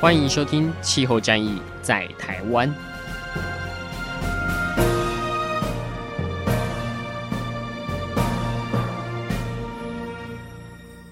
欢迎收听《气候战役在台湾》。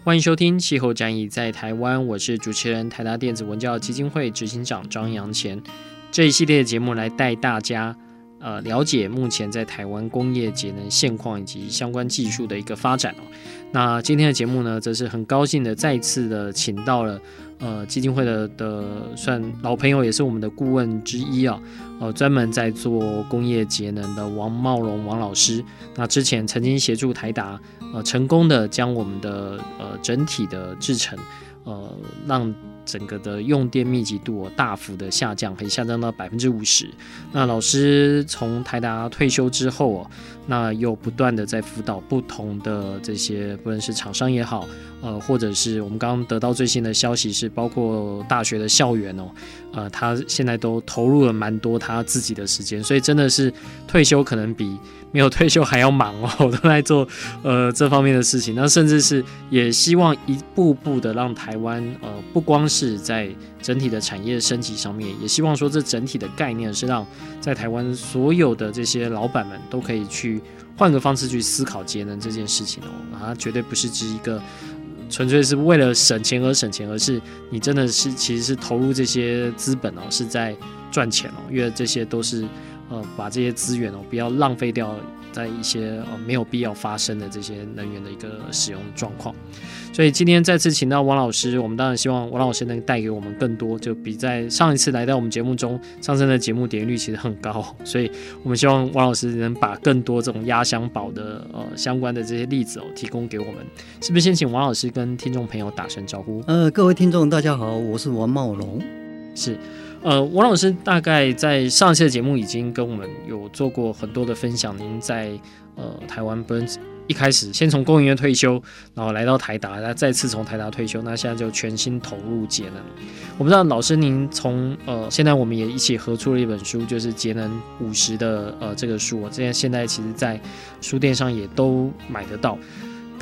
欢迎收听《气候战役在台湾》，我是主持人台达电子文教基金会执行长张扬前。这一系列的节目来带大家。呃，了解目前在台湾工业节能现况以及相关技术的一个发展哦。那今天的节目呢，则是很高兴的再次的请到了呃基金会的的算老朋友，也是我们的顾问之一啊。呃，专门在做工业节能的王茂荣王老师。那之前曾经协助台达呃成功的将我们的呃整体的制程呃让。整个的用电密集度大幅的下降，可以下降到百分之五十。那老师从台达退休之后哦，那又不断的在辅导不同的这些，不论是厂商也好，呃，或者是我们刚刚得到最新的消息是，包括大学的校园哦，呃，他现在都投入了蛮多他自己的时间，所以真的是退休可能比。没有退休还要忙哦，都在做呃这方面的事情。那甚至是也希望一步步的让台湾呃不光是在整体的产业升级上面，也希望说这整体的概念是让在台湾所有的这些老板们都可以去换个方式去思考节能这件事情哦。它绝对不是指一个纯粹是为了省钱而省钱，而是你真的是其实是投入这些资本哦，是在赚钱哦，因为这些都是。呃，把这些资源哦，不要浪费掉在一些呃没有必要发生的这些能源的一个使用状况。所以今天再次请到王老师，我们当然希望王老师能带给我们更多，就比在上一次来到我们节目中上升的节目点击率其实很高，所以我们希望王老师能把更多这种压箱宝的呃相关的这些例子哦提供给我们。是不是先请王老师跟听众朋友打声招呼？呃，各位听众大家好，我是王茂龙，是。呃，王老师大概在上一期的节目已经跟我们有做过很多的分享。您在呃台湾，不是一开始先从工研院退休，然后来到台达，再再次从台达退休，那现在就全心投入节能。我不知道老师您从呃现在我们也一起合出了一本书，就是节能五十的呃这个书，我这现在其实在书店上也都买得到。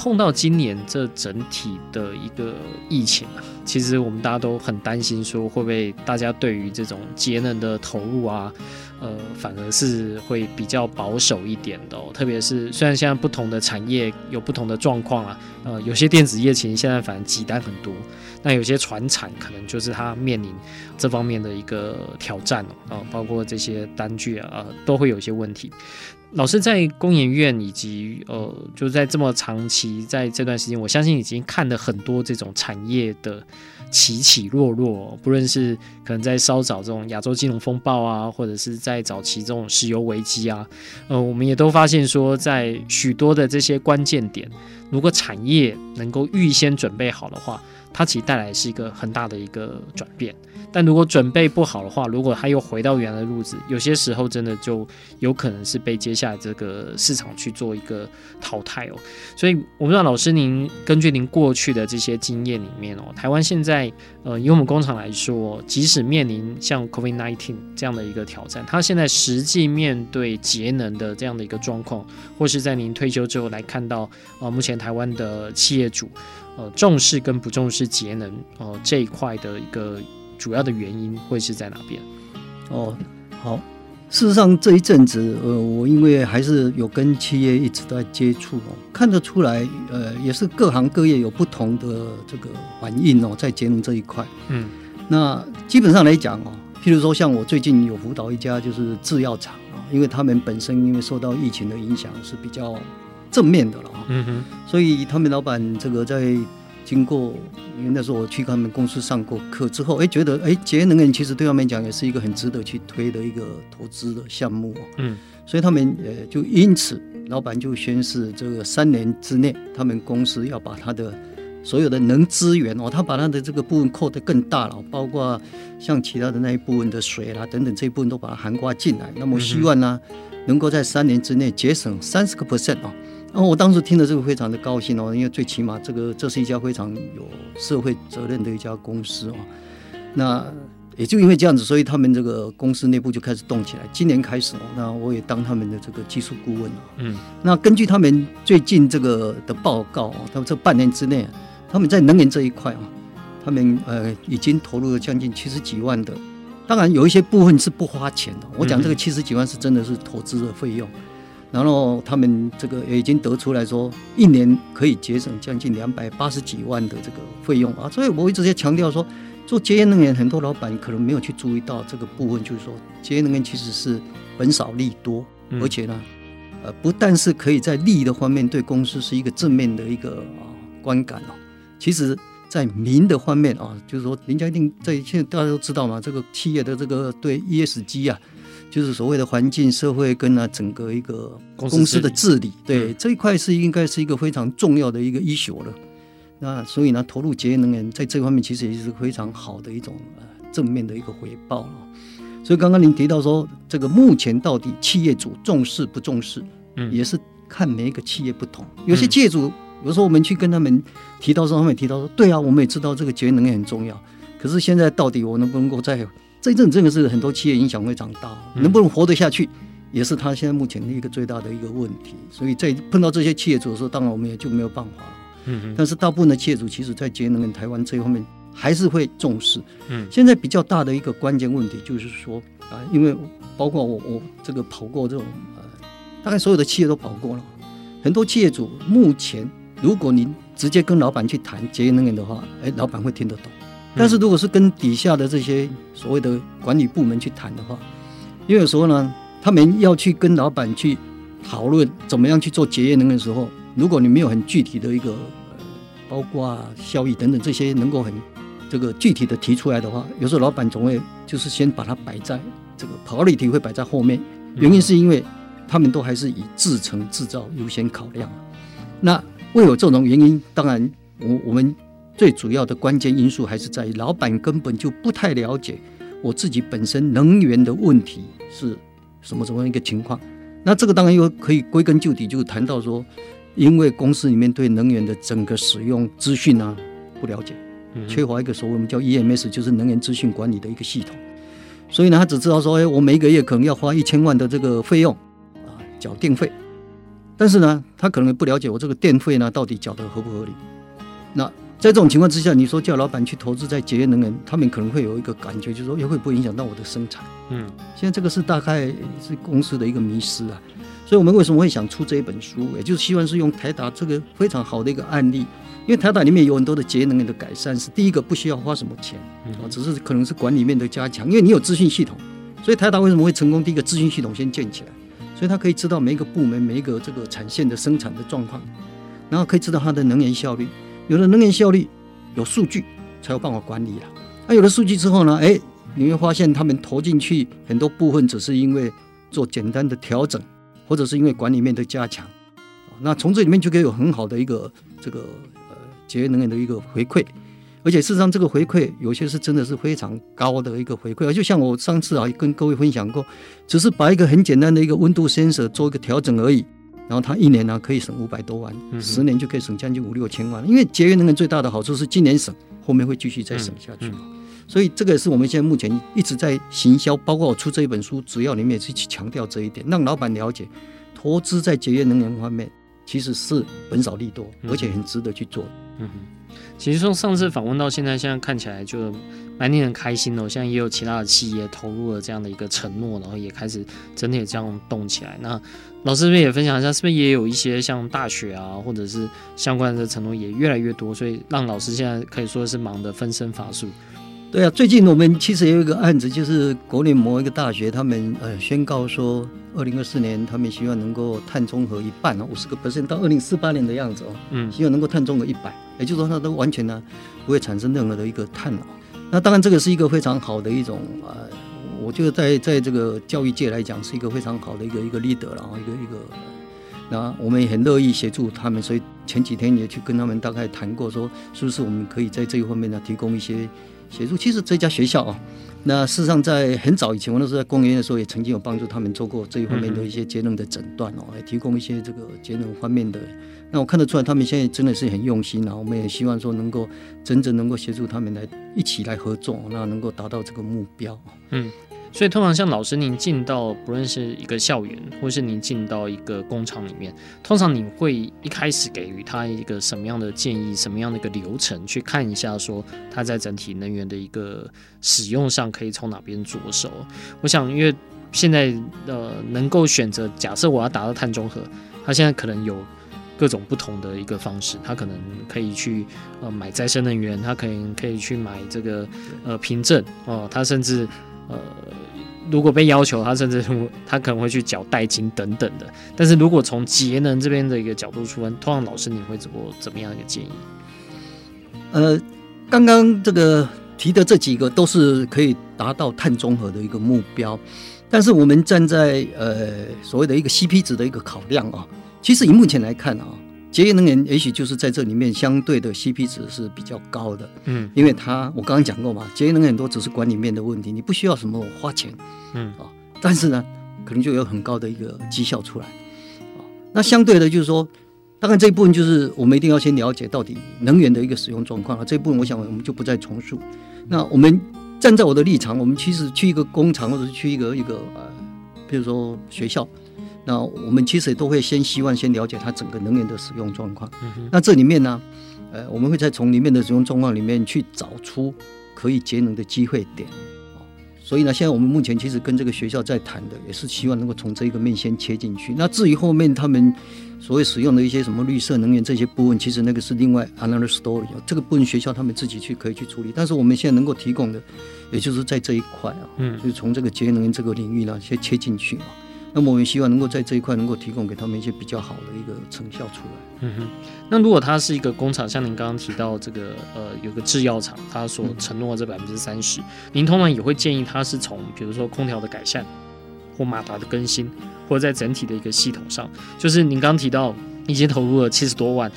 碰到今年这整体的一个疫情啊，其实我们大家都很担心，说会不会大家对于这种节能的投入啊，呃，反而是会比较保守一点的哦。特别是虽然现在不同的产业有不同的状况啊，呃，有些电子业其实现在反而急单很多，那有些传产可能就是它面临这方面的一个挑战哦，啊，包括这些单据啊，都会有一些问题。老师在工研院以及呃，就在这么长期在这段时间，我相信已经看了很多这种产业的起起落落，不论是可能在稍早这种亚洲金融风暴啊，或者是在早期这种石油危机啊，呃，我们也都发现说，在许多的这些关键点，如果产业能够预先准备好的话，它其实带来是一个很大的一个转变。但如果准备不好的话，如果他又回到原来的路子，有些时候真的就有可能是被接下来这个市场去做一个淘汰哦。所以我不知道老师您根据您过去的这些经验里面哦，台湾现在呃以我们工厂来说，即使面临像 COVID-19 这样的一个挑战，它现在实际面对节能的这样的一个状况，或是在您退休之后来看到呃目前台湾的企业主呃重视跟不重视节能呃这一块的一个。主要的原因会是在哪边？哦，好，事实上这一阵子，呃，我因为还是有跟企业一直在接触哦，看得出来，呃，也是各行各业有不同的这个反应哦，在节能这一块。嗯，那基本上来讲哦，譬如说像我最近有辅导一家就是制药厂啊，因为他们本身因为受到疫情的影响是比较正面的了啊，嗯哼，所以他们老板这个在。经过，因为那时候我去他们公司上过课之后，哎，觉得哎，节能源其实对他们讲也是一个很值得去推的一个投资的项目。嗯，所以他们呃就因此，老板就宣誓这个三年之内，他们公司要把他的所有的能资源哦，他把他的这个部分扩得更大了，包括像其他的那一部分的水啦等等这一部分都把它涵盖进来。那么希望呢，能够在三年之内节省三十个 percent 哦。然后我当时听了这个非常的高兴哦，因为最起码这个这是一家非常有社会责任的一家公司哦。那也就因为这样子，所以他们这个公司内部就开始动起来。今年开始哦，那我也当他们的这个技术顾问了。嗯，那根据他们最近这个的报告哦，他们这半年之内。他们在能源这一块啊，他们呃已经投入了将近七十几万的，当然有一些部分是不花钱的。我讲这个七十几万是真的是投资的费用，然后他们这个也已经得出来说，一年可以节省将近两百八十几万的这个费用啊。所以我一直在强调说，做节约能源，很多老板可能没有去注意到这个部分，就是说节约能源其实是本少利多，而且呢，呃，不但是可以在利益的方面对公司是一个正面的一个啊观感哦。其实，在民的方面啊，就是说，林家一定在现在大家都知道嘛，这个企业的这个对 ESG 啊，就是所谓的环境、社会跟啊整个一个公司的治理，对这一块是应该是一个非常重要的一个 issue 了。那所以呢，投入节约能源在这方面其实也是非常好的一种呃正面的一个回报了。所以刚刚您提到说，这个目前到底企业主重视不重视，嗯，也是看每一个企业不同，有些企业主。有时候我们去跟他们提到说，他们也提到说，对啊，我们也知道这个节约能源很重要。可是现在到底我能不能够在这一阵真的是很多企业影响会长大，能不能活得下去，也是他现在目前的一个最大的一个问题。所以在碰到这些企业主的时候，当然我们也就没有办法了。嗯，但是大部分的企业主其实在节约能跟台湾这一方面还是会重视。嗯，现在比较大的一个关键问题就是说啊，因为包括我我这个跑过这种呃，大概所有的企业都跑过了，很多企业主目前。如果您直接跟老板去谈节约能源的话，哎，老板会听得懂。但是如果是跟底下的这些所谓的管理部门去谈的话，因为有时候呢，他们要去跟老板去讨论怎么样去做节约能源的时候，如果你没有很具体的一个呃，包括效益等等这些能够很这个具体的提出来的话，有时候老板总会就是先把它摆在这个 priority 会摆在后面，原因是因为他们都还是以制成制造优先考量。那为有这种原因，当然，我我们最主要的关键因素还是在于老板根本就不太了解我自己本身能源的问题是什么什么一个情况。那这个当然又可以归根究底，就谈到说，因为公司里面对能源的整个使用资讯啊不了解，缺乏一个所谓我们叫 EMS，就是能源资讯管理的一个系统。所以呢，他只知道说，哎，我每个月可能要花一千万的这个费用啊，缴电费。但是呢，他可能不了解我这个电费呢到底缴得合不合理。那在这种情况之下，你说叫老板去投资在节约能源，他们可能会有一个感觉，就是说，也会不会影响到我的生产？嗯，现在这个是大概是公司的一个迷失啊。所以我们为什么会想出这一本书，也就是希望是用台达这个非常好的一个案例，因为台达里面有很多的节约能源的改善，是第一个不需要花什么钱，啊，只是可能是管理面的加强，因为你有资讯系统，所以台达为什么会成功？第一个资讯系统先建起来。所以他可以知道每一个部门、每一个这个产线的生产的状况，然后可以知道它的能源效率。有了能源效率，有数据才有办法管理了。那有了数据之后呢？哎，你会发现他们投进去很多部分，只是因为做简单的调整，或者是因为管理面的加强。那从这里面就可以有很好的一个这个呃节约能源的一个回馈。而且事实上，这个回馈有些是真的是非常高的一个回馈，而就像我上次啊跟各位分享过，只是把一个很简单的一个温度 sensor 做一个调整而已，然后他一年呢可以省五百多万，十年就可以省将近五六千万。因为节约能源最大的好处是今年省，后面会继续再省下去。所以这个也是我们现在目前一直在行销，包括我出这一本书，主要里面也是去强调这一点，让老板了解，投资在节约能源方面其实是本少利多，而且很值得去做。嗯其实从上次访问到现在，现在看起来就蛮令人开心的。现在也有其他的企业投入了这样的一个承诺，然后也开始真的也这样动起来。那老师这边也分享一下，是不是也有一些像大学啊，或者是相关的承诺也越来越多，所以让老师现在可以说是忙得分身乏术。对啊，最近我们其实也有一个案子，就是国内某一个大学，他们呃宣告说，二零二四年他们希望能够碳中和一半哦，五十个 percent 到二零四八年的样子哦，嗯，希望能够碳中和一百，也就是说它都完全呢不会产生任何的一个碳了。那当然这个是一个非常好的一种呃，我觉得在在这个教育界来讲是一个非常好的一个一个 leader 然后一个一个那我们也很乐意协助他们，所以前几天也去跟他们大概谈过，说是不是我们可以在这一方面呢提供一些协助。其实这家学校啊，那事实上在很早以前，我那时候在公园的时候，也曾经有帮助他们做过这一方面的一些节能的诊断哦，来提供一些这个节能方面的。那我看得出来，他们现在真的是很用心啊。我们也希望说能够真正能够协助他们来一起来合作，那能够达到这个目标。嗯。所以，通常像老师您进到不论是一个校园，或是您进到一个工厂里面，通常你会一开始给予他一个什么样的建议，什么样的一个流程，去看一下说他在整体能源的一个使用上可以从哪边着手？我想，因为现在呃能够选择，假设我要达到碳中和，他现在可能有各种不同的一个方式，他可能可以去呃买再生能源，他可能可以去买这个呃凭证哦，他甚至。呃，如果被要求，他甚至他可能会去缴代金等等的。但是如果从节能这边的一个角度出发，通常老师你会怎么怎么样一个建议？呃，刚刚这个提的这几个都是可以达到碳中和的一个目标，但是我们站在呃所谓的一个 CP 值的一个考量啊，其实以目前来看啊。节约能源也许就是在这里面相对的 CP 值是比较高的，嗯，因为它我刚刚讲过嘛，节约能源很多只是管理面的问题，你不需要什么花钱，嗯。啊，但是呢，可能就有很高的一个绩效出来，啊，那相对的就是说，当然这一部分就是我们一定要先了解到底能源的一个使用状况。啊，这一部分我想我们就不再重述。那我们站在我的立场，我们其实去一个工厂或者是去一个一个呃，比如说学校。那我们其实都会先希望先了解它整个能源的使用状况。那这里面呢，呃，我们会再从里面的使用状况里面去找出可以节能的机会点。所以呢，现在我们目前其实跟这个学校在谈的，也是希望能够从这一个面先切进去。那至于后面他们所谓使用的一些什么绿色能源这些部分，其实那个是另外 another story。这个部分学校他们自己去可以去处理。但是我们现在能够提供的，也就是在这一块啊，嗯，就是从这个节能源这个领域呢，先切进去啊。那么我们希望能够在这一块能够提供给他们一些比较好的一个成效出来。嗯哼。那如果它是一个工厂，像您刚刚提到这个呃有个制药厂，它所承诺的这百分之三十，您通常也会建议它是从比如说空调的改善，或马达的更新，或者在整体的一个系统上，就是您刚刚提到已经投入了七十多万，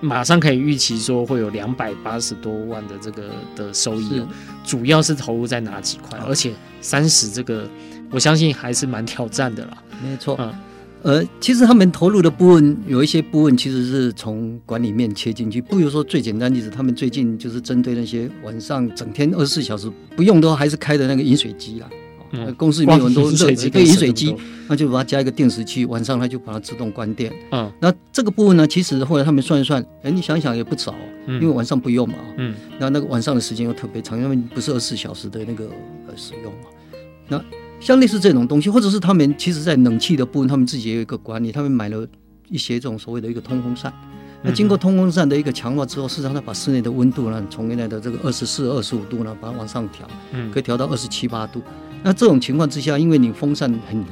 马上可以预期说会有两百八十多万的这个的收益，主要是投入在哪几块？而且三十这个。我相信还是蛮挑战的啦。没错，嗯，呃，其实他们投入的部分有一些部分其实是从管理面切进去。不如说最简单例子，他们最近就是针对那些晚上整天二十四小时不用都还是开的那个饮水机啦。嗯，公司里面有很多热对饮水机，那就把它加一个定时器，晚上它就把它自动关电。嗯，那这个部分呢，其实后来他们算一算，哎，你想想也不少，因为晚上不用嘛。嗯，那那个晚上的时间又特别长，因为不是二十四小时的那个呃使用嘛。那像类似这种东西，或者是他们其实在冷气的部分，他们自己也有一个管理。他们买了一些这种所谓的一个通风扇，那经过通风扇的一个强化之后，事实上它把室内的温度呢，从原来的这个二十四、二十五度呢，把它往上调，嗯，可以调到二十七八度。那这种情况之下，因为你风扇很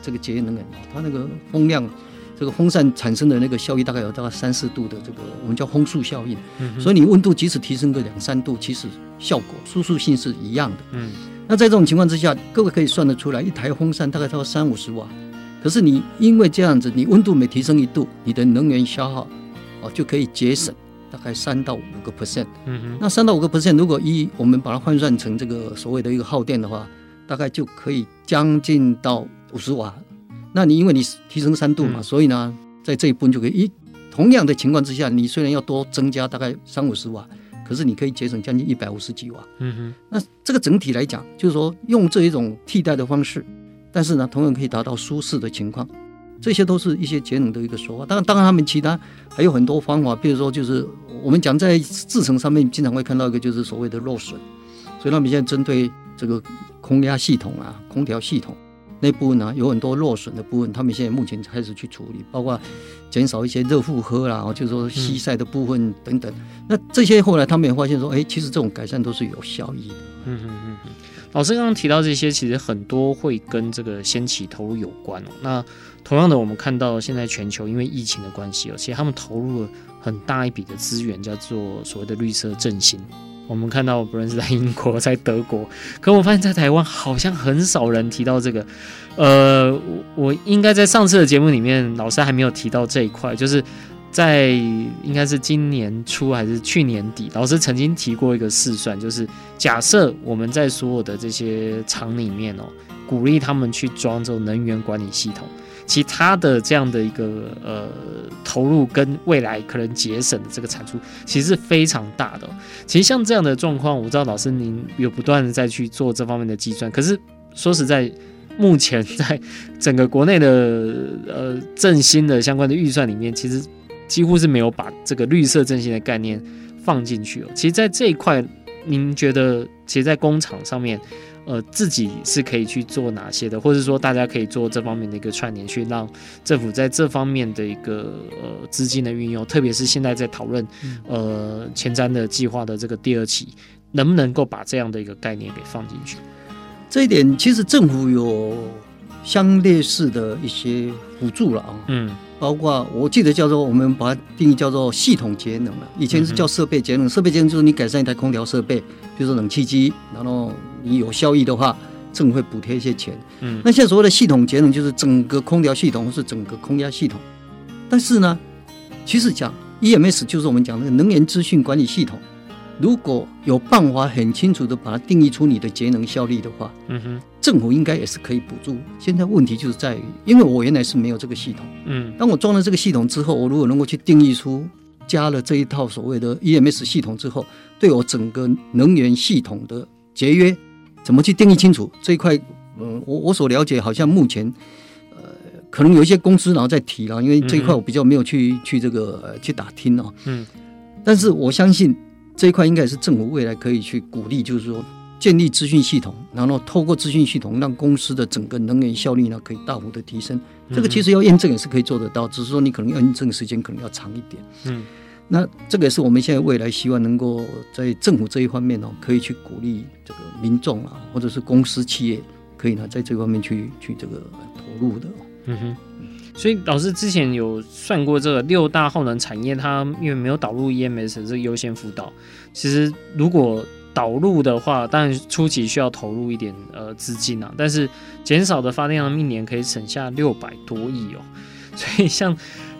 这个节约能源，它那个风量，这个风扇产生的那个效益大概有大概三四度的这个我们叫风速效应，嗯，所以你温度即使提升个两三度，其实效果舒适性是一样的，嗯。那在这种情况之下，各位可以算得出来，一台风扇大概超过三五十瓦。可是你因为这样子，你温度每提升一度，你的能源消耗哦就可以节省大概三到五个 percent。嗯哼。那三到五个 percent，如果一我们把它换算成这个所谓的一个耗电的话，大概就可以将近到五十瓦。那你因为你提升三度嘛，所以呢，在这一部分就可以一同样的情况之下，你虽然要多增加大概三五十瓦。可是你可以节省将近一百五十几瓦，嗯哼。那这个整体来讲，就是说用这一种替代的方式，但是呢，同样可以达到舒适的情况，这些都是一些节能的一个说法。当然，当然他们其他还有很多方法，比如说就是我们讲在制程上面经常会看到一个就是所谓的漏水，所以他们现在针对这个空压系统啊、空调系统。那部分呢，有很多落损的部分，他们现在目前开始去处理，包括减少一些热负荷啦，就是说西晒的部分等等。那这些后来他们也发现说，哎，其实这种改善都是有效益的。嗯嗯嗯嗯。老师刚刚提到这些，其实很多会跟这个先期投入有关哦。那同样的，我们看到现在全球因为疫情的关系，而且他们投入了很大一笔的资源，叫做所谓的绿色振兴。我们看到不论是在英国、在德国，可我发现，在台湾好像很少人提到这个。呃，我我应该在上次的节目里面，老师还没有提到这一块，就是在应该是今年初还是去年底，老师曾经提过一个试算，就是假设我们在所有的这些厂里面哦，鼓励他们去装这种能源管理系统。其他的这样的一个呃投入跟未来可能节省的这个产出，其实是非常大的。其实像这样的状况，我知道老师您有不断的在去做这方面的计算。可是说实在，目前在整个国内的呃振兴的相关的预算里面，其实几乎是没有把这个绿色振兴的概念放进去哦。其实，在这一块，您觉得，其实，在工厂上面。呃，自己是可以去做哪些的，或者说大家可以做这方面的一个串联，去让政府在这方面的一个呃资金的运用，特别是现在在讨论呃前瞻的计划的这个第二期，能不能够把这样的一个概念给放进去？这一点其实政府有相类似的一些辅助了啊，嗯，包括我记得叫做我们把它定义叫做系统节能了，以前是叫设备节能，设备节能就是你改善一台空调设备，比如说冷气机，然后。你有效益的话，政府会补贴一些钱。嗯，那现在所谓的系统节能，就是整个空调系统或是整个空压系统。但是呢，其实讲 EMS 就是我们讲那个能源资讯管理系统，如果有办法很清楚的把它定义出你的节能效率的话，嗯哼，政府应该也是可以补助。现在问题就是在于，因为我原来是没有这个系统，嗯，当我装了这个系统之后，我如果能够去定义出加了这一套所谓的 EMS 系统之后，对我整个能源系统的节约。怎么去定义清楚这一块？嗯，我我所了解，好像目前，呃，可能有一些公司然后在提了，因为这一块我比较没有去去这个、呃、去打听哦。嗯。但是我相信这一块应该是政府未来可以去鼓励，就是说建立资讯系统，然后透过资讯系统让公司的整个能源效率呢可以大幅的提升。这个其实要验证也是可以做得到，只是说你可能要验证的时间可能要长一点。嗯。那这个也是我们现在未来希望能够在政府这一方面哦，可以去鼓励这个民众啊，或者是公司企业，可以呢在这方面去去这个投入的。嗯哼，所以老师之前有算过这个六大耗能产业，它因为没有导入 EMS 这个优先辅导，其实如果导入的话，当然初期需要投入一点呃资金啊，但是减少的发电量一年可以省下六百多亿哦，所以像。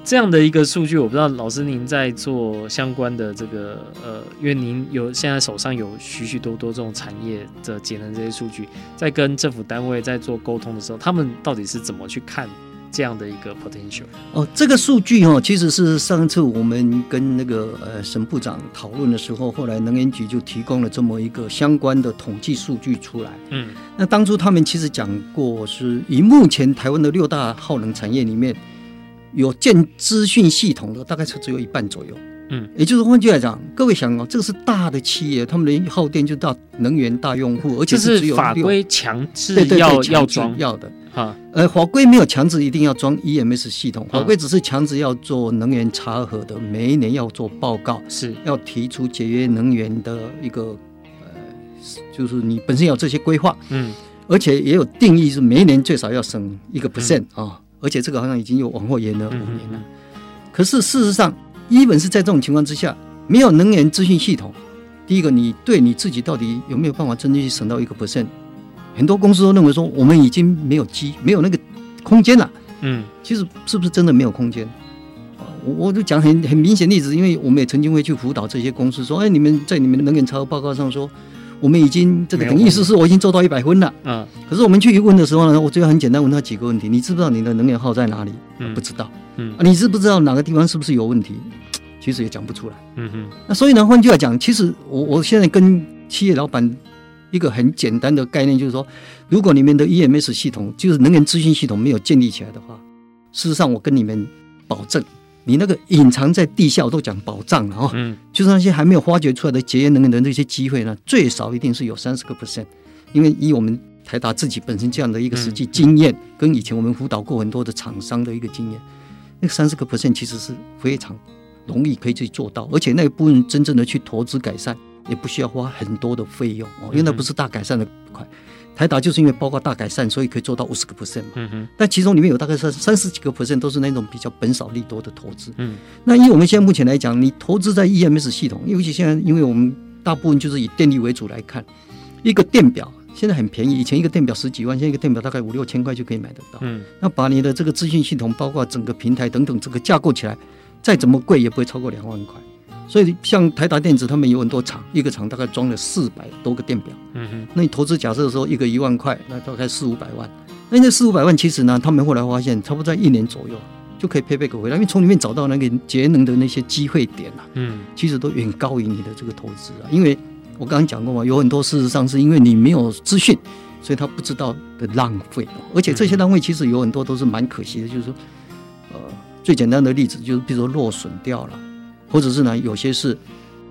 这样的一个数据，我不知道老师您在做相关的这个呃，因为您有现在手上有许许多多这种产业的节能这些数据，在跟政府单位在做沟通的时候，他们到底是怎么去看这样的一个 potential？哦，这个数据哦，其实是上次我们跟那个呃沈部长讨论的时候，后来能源局就提供了这么一个相关的统计数据出来。嗯，那当初他们其实讲过，是以目前台湾的六大耗能产业里面。有建资讯系统的大概是只有一半左右，嗯，也就是换句来讲，各位想哦，这个是大的企业，他们的耗电就到能源大用户，而且是只有法规强制要要装。要的。哈，呃，法规没有强制一定要装 EMS 系统，法规只是强制要做能源查核的，每一年要做报告，是。要提出节约能源的一个呃，就是你本身有这些规划，嗯，而且也有定义是每一年最少要省一个 percent 啊。而且这个好像已经有往后延了五年了，可是事实上，一本是在这种情况之下，没有能源资讯系统，第一个，你对你自己到底有没有办法真正去省到一个 percent？很多公司都认为说，我们已经没有机，没有那个空间了。嗯，其实是不是真的没有空间？啊，我我就讲很很明显例子，因为我们也曾经会去辅导这些公司，说，哎，你们在你们的能源查核报告上说。我们已经这个等意思是我已经做到一百分了，嗯，可是我们去一问的时候呢，我最后很简单问他几个问题：你知不知道你的能源耗在哪里？嗯，不知道，嗯，啊，你知不知道哪个地方是不是有问题？其实也讲不出来，嗯哼。那所以呢，换句话讲，其实我我现在跟企业老板一个很简单的概念就是说，如果你们的 EMS 系统就是能源资讯系统没有建立起来的话，事实上我跟你们保证。你那个隐藏在地下，我都讲宝藏了哈，嗯，就是那些还没有发掘出来的节约能源的那些机会呢，最少一定是有三十个 percent，因为以我们台达自己本身这样的一个实际经验，跟以前我们辅导过很多的厂商的一个经验，那个三十个 percent 其实是非常容易可以去做到，而且那一部分真正的去投资改善，也不需要花很多的费用哦，因为那不是大改善的块。台达就是因为包括大改善，所以可以做到五十个 percent 嘛。嗯哼。但其中里面有大概三三十几个 percent 都是那种比较本少利多的投资。嗯。那以我们现在目前来讲，你投资在 EMS 系统，尤其现在因为我们大部分就是以电力为主来看。一个电表现在很便宜，以前一个电表十几万，现在一个电表大概五六千块就可以买得到。嗯，那把你的这个资讯系统，包括整个平台等等，这个架构起来，再怎么贵也不会超过两万块。所以像台达电子，他们有很多厂，一个厂大概装了四百多个电表。嗯哼，那你投资假设说一个一万块，那大概四五百万。那那四五百万其实呢，他们后来发现，差不多在一年左右就可以配备个回来，因为从里面找到那个节能的那些机会点啊，嗯，其实都远高于你的这个投资啊。因为我刚刚讲过嘛，有很多事实上是因为你没有资讯，所以他不知道的浪费。而且这些浪费其实有很多都是蛮可惜的，就是说，呃，最简单的例子就是，比如说落损掉了。或者是呢，有些是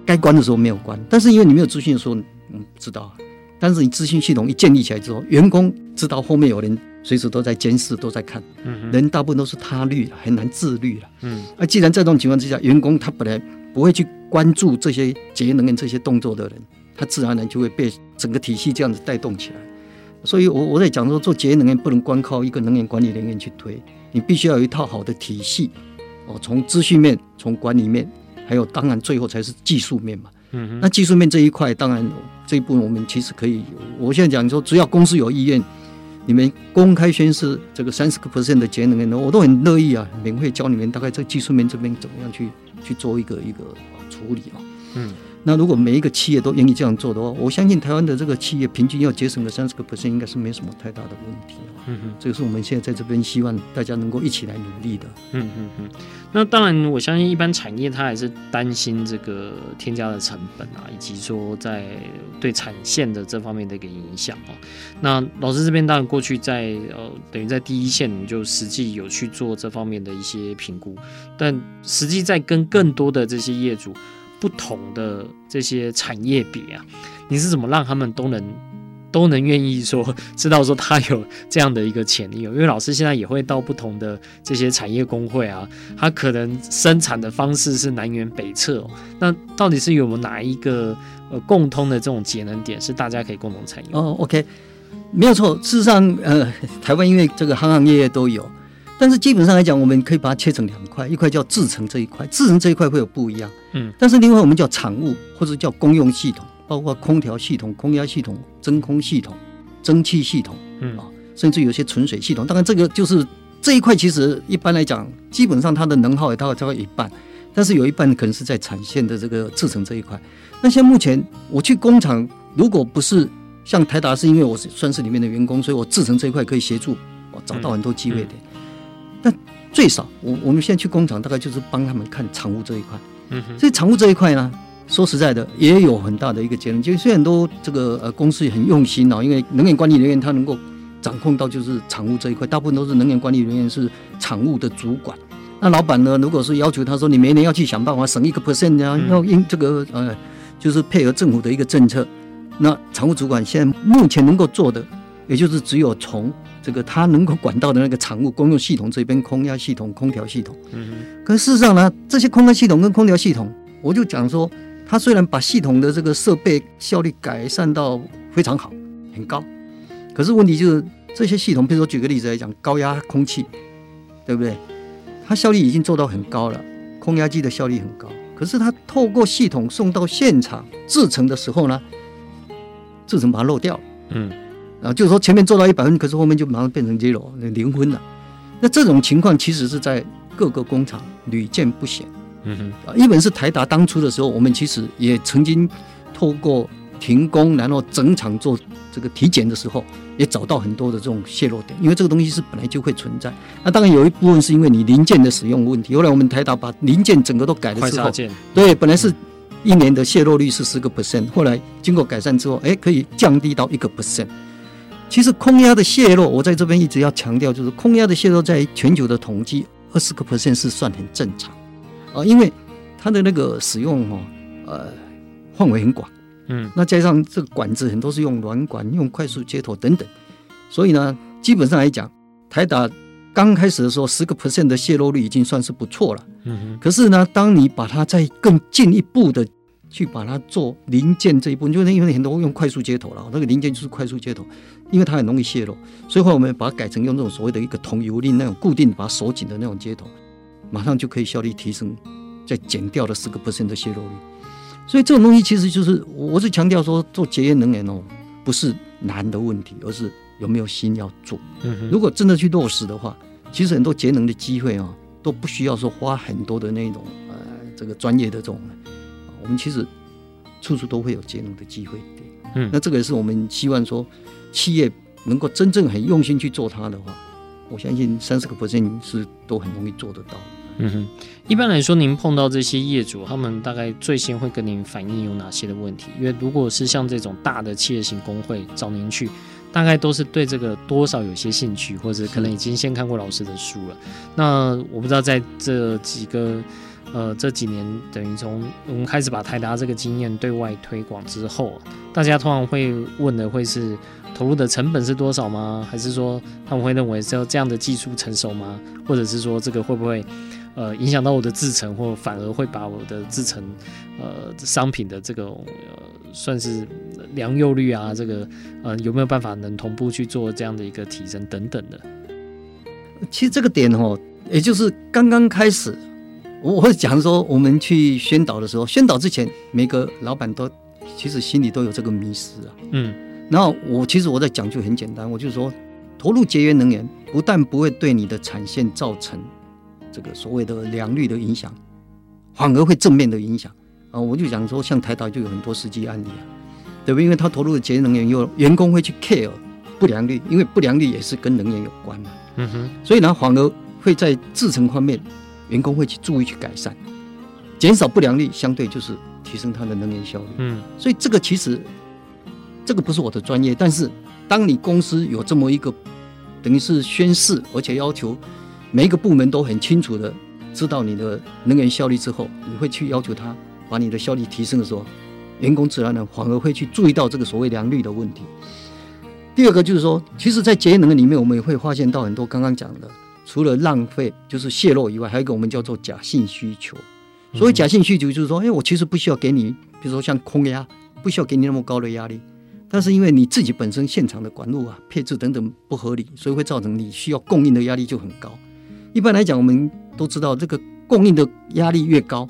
该关的时候没有关，但是因为你没有资讯的时候，嗯，不知道。但是你资讯系统一建立起来之后，员工知道后面有人随时都在监视，都在看。嗯哼，人大部分都是他律，很难自律了。嗯，那既然在这种情况之下，员工他本来不会去关注这些节能跟这些动作的人，他自然而然就会被整个体系这样子带动起来。所以我我在讲说，做节能不能光靠一个能源管理人员去推，你必须要有一套好的体系。哦，从资讯面，从管理面。还有，当然最后才是技术面嘛。嗯，那技术面这一块，当然这一部分我们其实可以。我现在讲说，只要公司有意愿，你们公开宣示这个三十个 percent 的节能，我都很乐意啊，免费教你们大概在技术面这边怎么样去去做一个一个处理啊。嗯。那如果每一个企业都愿意这样做的话，我相信台湾的这个企业平均要节省个三十个 percent，应该是没什么太大的问题。嗯哼，这个是我们现在在这边希望大家能够一起来努力的。嗯嗯嗯。那当然，我相信一般产业它还是担心这个添加的成本啊，以及说在对产线的这方面的一个影响啊。那老师这边当然过去在呃等于在第一线就实际有去做这方面的一些评估，但实际在跟更多的这些业主。不同的这些产业别啊，你是怎么让他们都能都能愿意说知道说他有这样的一个潜力？因为老师现在也会到不同的这些产业工会啊，他可能生产的方式是南辕北辙。那到底是有没有哪一个呃共通的这种节能点是大家可以共同参与？哦，OK，没有错。事实上，呃，台湾因为这个行行业业都有。但是基本上来讲，我们可以把它切成两块，一块叫制成这一块，制成这一块会有不一样，嗯，但是另外我们叫产物或者叫公用系统，包括空调系统、空压系统、真空系统、蒸汽系统，嗯啊，甚至有些纯水系统。当然，这个就是这一块，其实一般来讲，基本上它的能耗也大概超过一半，但是有一半可能是在产线的这个制成这一块。那像目前我去工厂，如果不是像台达，是因为我是算是里面的员工，所以我制成这一块可以协助我找到很多机会点。嗯嗯但最少，我我们现在去工厂，大概就是帮他们看厂务这一块。嗯哼，所以厂务这一块呢，说实在的，也有很大的一个节能。就虽然都这个呃公司也很用心哦，因为能源管理人员他能够掌控到就是厂务这一块，大部分都是能源管理人员是厂务的主管。那老板呢，如果是要求他说你每年要去想办法省一个 percent 啊，要应这个呃就是配合政府的一个政策，那厂务主管现在目前能够做的，也就是只有从。这个它能够管到的那个产物公用系统这边，空压系统、空调系统。嗯。可事实上呢，这些空压系统跟空调系统，我就讲说，它虽然把系统的这个设备效率改善到非常好，很高，可是问题就是这些系统，比如说举个例子来讲，高压空气，对不对？它效率已经做到很高了，空压机的效率很高，可是它透过系统送到现场制成的时候呢，制成把它漏掉。嗯。啊，就是说前面做到一百分，可是后面就马上变成 zero 零分了。那这种情况其实是在各个工厂屡见不鲜。嗯哼，啊，一本是台达当初的时候，我们其实也曾经透过停工，然后整厂做这个体检的时候，也找到很多的这种泄漏点。因为这个东西是本来就会存在。那当然有一部分是因为你零件的使用问题。后来我们台达把零件整个都改了之后，对，本来是一年的泄漏率是十个 percent，后来经过改善之后，哎，可以降低到一个 percent。其实空压的泄漏，我在这边一直要强调，就是空压的泄漏在全球的统计，二十个 percent 是算很正常，啊，因为它的那个使用哦，呃，范围很广，嗯，那加上这个管子很多是用软管、用快速接头等等，所以呢，基本上来讲，台达刚开始的时候，十个 percent 的泄漏率已经算是不错了，嗯哼，可是呢，当你把它再更进一步的。去把它做零件这一部分，就是因为很多用快速接头了，那个零件就是快速接头，因为它很容易泄露，所以后来我们把它改成用这种所谓的一个铜油令那种固定把它锁紧的那种接头，马上就可以效率提升，再减掉了十个 percent 的泄漏率。所以这种东西其实就是，我是强调说，做节约能源哦，不是难的问题，而是有没有心要做。嗯，如果真的去落实的话，其实很多节能的机会啊，都不需要说花很多的那种呃这个专业的这种，我们其实处处都会有节能的机会点。嗯，那这个也是我们希望说，企业能够真正很用心去做它的话，我相信三十个 percent 是都很容易做得到。嗯哼，一般来说，您碰到这些业主，他们大概最先会跟您反映有哪些的问题？因为如果是像这种大的企业型工会找您去，大概都是对这个多少有些兴趣，或者可能已经先看过老师的书了。那我不知道在这几个呃这几年，等于从我们开始把台达这个经验对外推广之后，大家通常会问的会是投入的成本是多少吗？还是说他们会认为是要这样的技术成熟吗？或者是说这个会不会？呃，影响到我的制程，或反而会把我的制程，呃，商品的这个呃，算是良莠率啊，这个呃，有没有办法能同步去做这样的一个提升等等的？其实这个点哦，也就是刚刚开始，我我会讲说，我们去宣导的时候，宣导之前，每个老板都其实心里都有这个迷失啊。嗯，然后我其实我在讲就很简单，我就说，投入节约能源，不但不会对你的产线造成。这个所谓的良率的影响，反而会正面的影响啊！我就讲说，像台达就有很多实际案例啊，对不对？因为他投入的节约能源，有员工会去 care 不良率，因为不良率也是跟能源有关嘛。嗯哼。所以呢，反而会在制成方面，员工会去注意去改善，减少不良率，相对就是提升它的能源效率。嗯。所以这个其实这个不是我的专业，但是当你公司有这么一个等于是宣誓，而且要求。每一个部门都很清楚的知道你的能源效率之后，你会去要求他把你的效率提升的时候，员工自然呢反而会去注意到这个所谓良率的问题。第二个就是说，其实，在节能源里面，我们也会发现到很多刚刚讲的，除了浪费就是泄漏以外，还有一个我们叫做假性需求。所谓假性需求就是说，哎，我其实不需要给你，比如说像空压，不需要给你那么高的压力，但是因为你自己本身现场的管路啊、配置等等不合理，所以会造成你需要供应的压力就很高。一般来讲，我们都知道，这个供应的压力越高，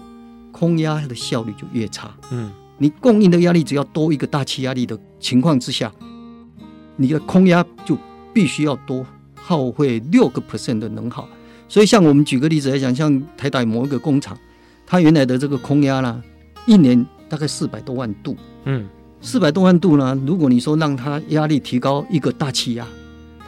空压的效率就越差。嗯，你供应的压力只要多一个大气压力的情况之下，你的空压就必须要多耗费六个 percent 的能耗。所以，像我们举个例子来讲，像台达某一个工厂，它原来的这个空压啦，一年大概四百多万度。嗯，四百多万度呢，如果你说让它压力提高一个大气压。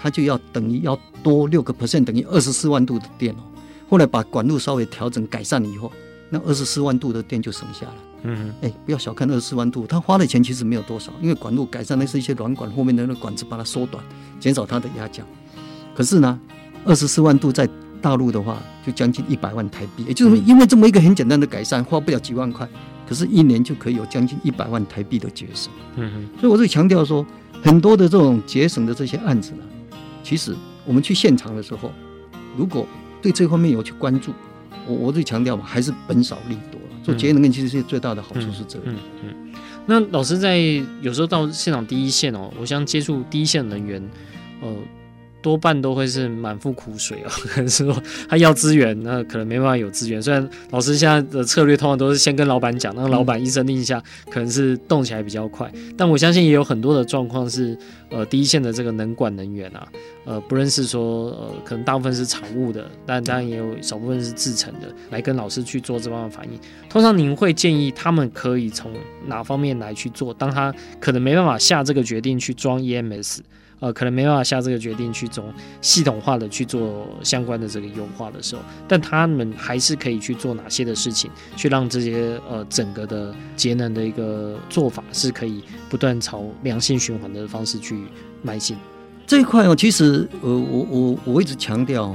它就要等于要多六个 percent，等于二十四万度的电哦。后来把管路稍微调整改善了以后，那二十四万度的电就省下了。嗯，哎，不要小看二十四万度，它花的钱其实没有多少，因为管路改善的是一些软管后面的那个管子把它缩短，减少它的压强。可是呢，二十四万度在大陆的话就将近一百万台币，也就是因为这么一个很简单的改善，花不了几万块，可是一年就可以有将近一百万台币的节省。嗯哼，所以我是强调说，很多的这种节省的这些案子呢。其实我们去现场的时候，如果对这方面有去关注，我我最强调嘛，还是本少利多。做节能源其实是最大的好处是这样。嗯嗯，嗯。那老师在有时候到现场第一线哦，我想接触第一线人员，呃。多半都会是满腹苦水哦，可能是说他要资源，那可能没办法有资源。虽然老师现在的策略通常都是先跟老板讲，让老板一声令下，可能是动起来比较快。但我相信也有很多的状况是，呃，第一线的这个能管能源啊，呃，不论是说呃，可能大部分是厂务的，但当然也有少部分是制成的，来跟老师去做这方面的反应。通常您会建议他们可以从哪方面来去做？当他可能没办法下这个决定去装 EMS。呃，可能没办法下这个决定去做系统化的去做相关的这个优化的时候，但他们还是可以去做哪些的事情，去让这些呃整个的节能的一个做法是可以不断朝良性循环的方式去迈进。这一块哦，其实呃，我我我一直强调，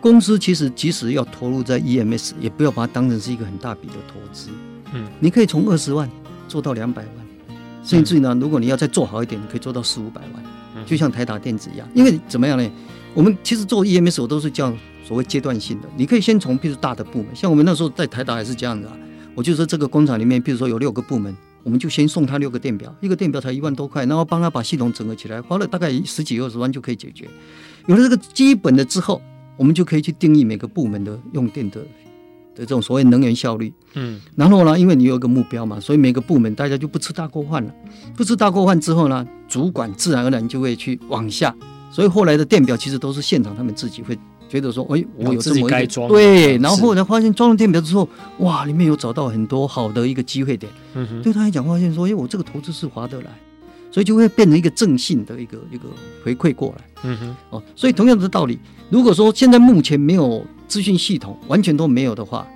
公司其实即使要投入在 EMS，也不要把它当成是一个很大笔的投资。嗯，你可以从二十万做到两百万，甚至呢，如果你要再做好一点，你可以做到四五百万。就像台达电子一样，因为怎么样呢？我们其实做 EMS 我都是叫所谓阶段性的。你可以先从譬如大的部门，像我们那时候在台达还是这样的啊。我就说这个工厂里面，譬如说有六个部门，我们就先送他六个电表，一个电表才一万多块，然后帮他把系统整合起来，花了大概十几二十万就可以解决。有了这个基本的之后，我们就可以去定义每个部门的用电的这种所谓能源效率，嗯，然后呢，因为你有一个目标嘛，所以每个部门大家就不吃大锅饭了。不吃大锅饭之后呢，主管自然而然就会去往下。所以后来的电表其实都是现场他们自己会觉得说，哎，我有这么一个装对，然后后来发现装了电表之后，哇，里面有找到很多好的一个机会点。嗯哼，对他来讲，发现说，哎，我这个投资是划得来，所以就会变成一个正性的一个一个回馈过来。嗯哼，哦，所以同样的道理，如果说现在目前没有。资讯系统完全都没有的话，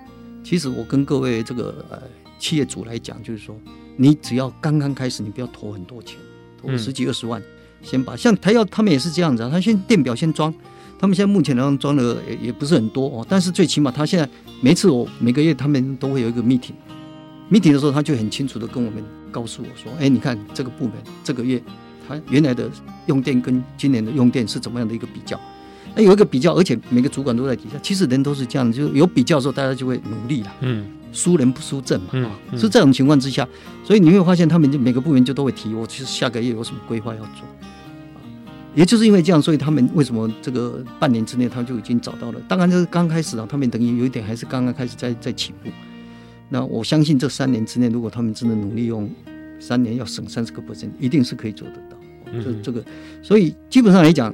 其实我跟各位这个呃企业主来讲，就是说，你只要刚刚开始，你不要投很多钱，投十几二十万，嗯、先把像台耀他们也是这样子，啊，他先电表先装，他们现在目前呢装的也也不是很多哦，但是最起码他现在每次我每个月他们都会有一个 meeting，meeting 的时候他就很清楚的跟我们告诉我说，哎，你看这个部门这个月他原来的用电跟今年的用电是怎么样的一个比较。那有一个比较，而且每个主管都在底下。其实人都是这样，就是有比较的时候，大家就会努力了。嗯，输人不输阵嘛，是这种情况之下，所以你会发现他们就每个部门就都会提我，其实下个月有什么规划要做。也就是因为这样，所以他们为什么这个半年之内他就已经找到了？当然这是刚开始啊，他们等于有一点还是刚刚开始在在起步。那我相信这三年之内，如果他们真的努力用三年要省三十个 percent，一定是可以做得到。这这个，所以基本上来讲，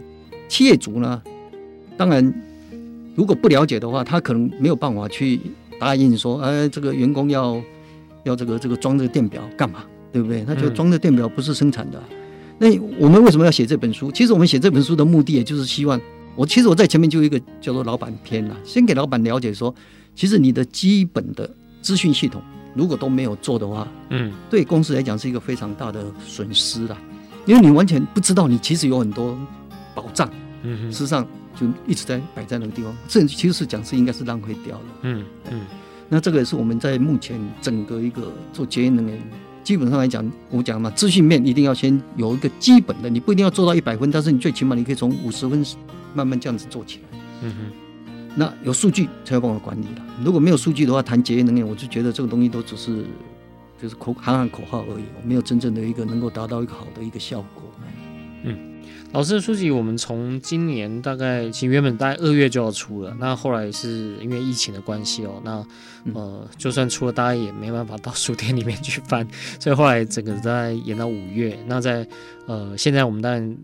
企业主呢。当然，如果不了解的话，他可能没有办法去答应说，哎，这个员工要要这个这个装这个电表干嘛，对不对？他觉得装这电表不是生产的。那我们为什么要写这本书？其实我们写这本书的目的，也就是希望我其实我在前面就有一个叫做老板篇了，先给老板了解说，其实你的基本的资讯系统如果都没有做的话，嗯，对公司来讲是一个非常大的损失啦，因为你完全不知道你其实有很多保障，嗯，事实上。就一直在摆在那个地方，这其实是讲是应该是浪费掉了。嗯嗯，那这个也是我们在目前整个一个做节能能源，基本上来讲，我讲嘛，资讯面一定要先有一个基本的，你不一定要做到一百分，但是你最起码你可以从五十分慢慢这样子做起来。嗯哼，那有数据才有办法管理的。如果没有数据的话，谈节能源，我就觉得这个东西都只是就是口喊喊口号而已，没有真正的一个能够达到一个好的一个效果。嗯。老师的书籍，我们从今年大概其实原本大概二月就要出了，那后来是因为疫情的关系哦，那呃就算出了，大家也没办法到书店里面去翻，所以后来整个在延到五月。那在呃现在我们当然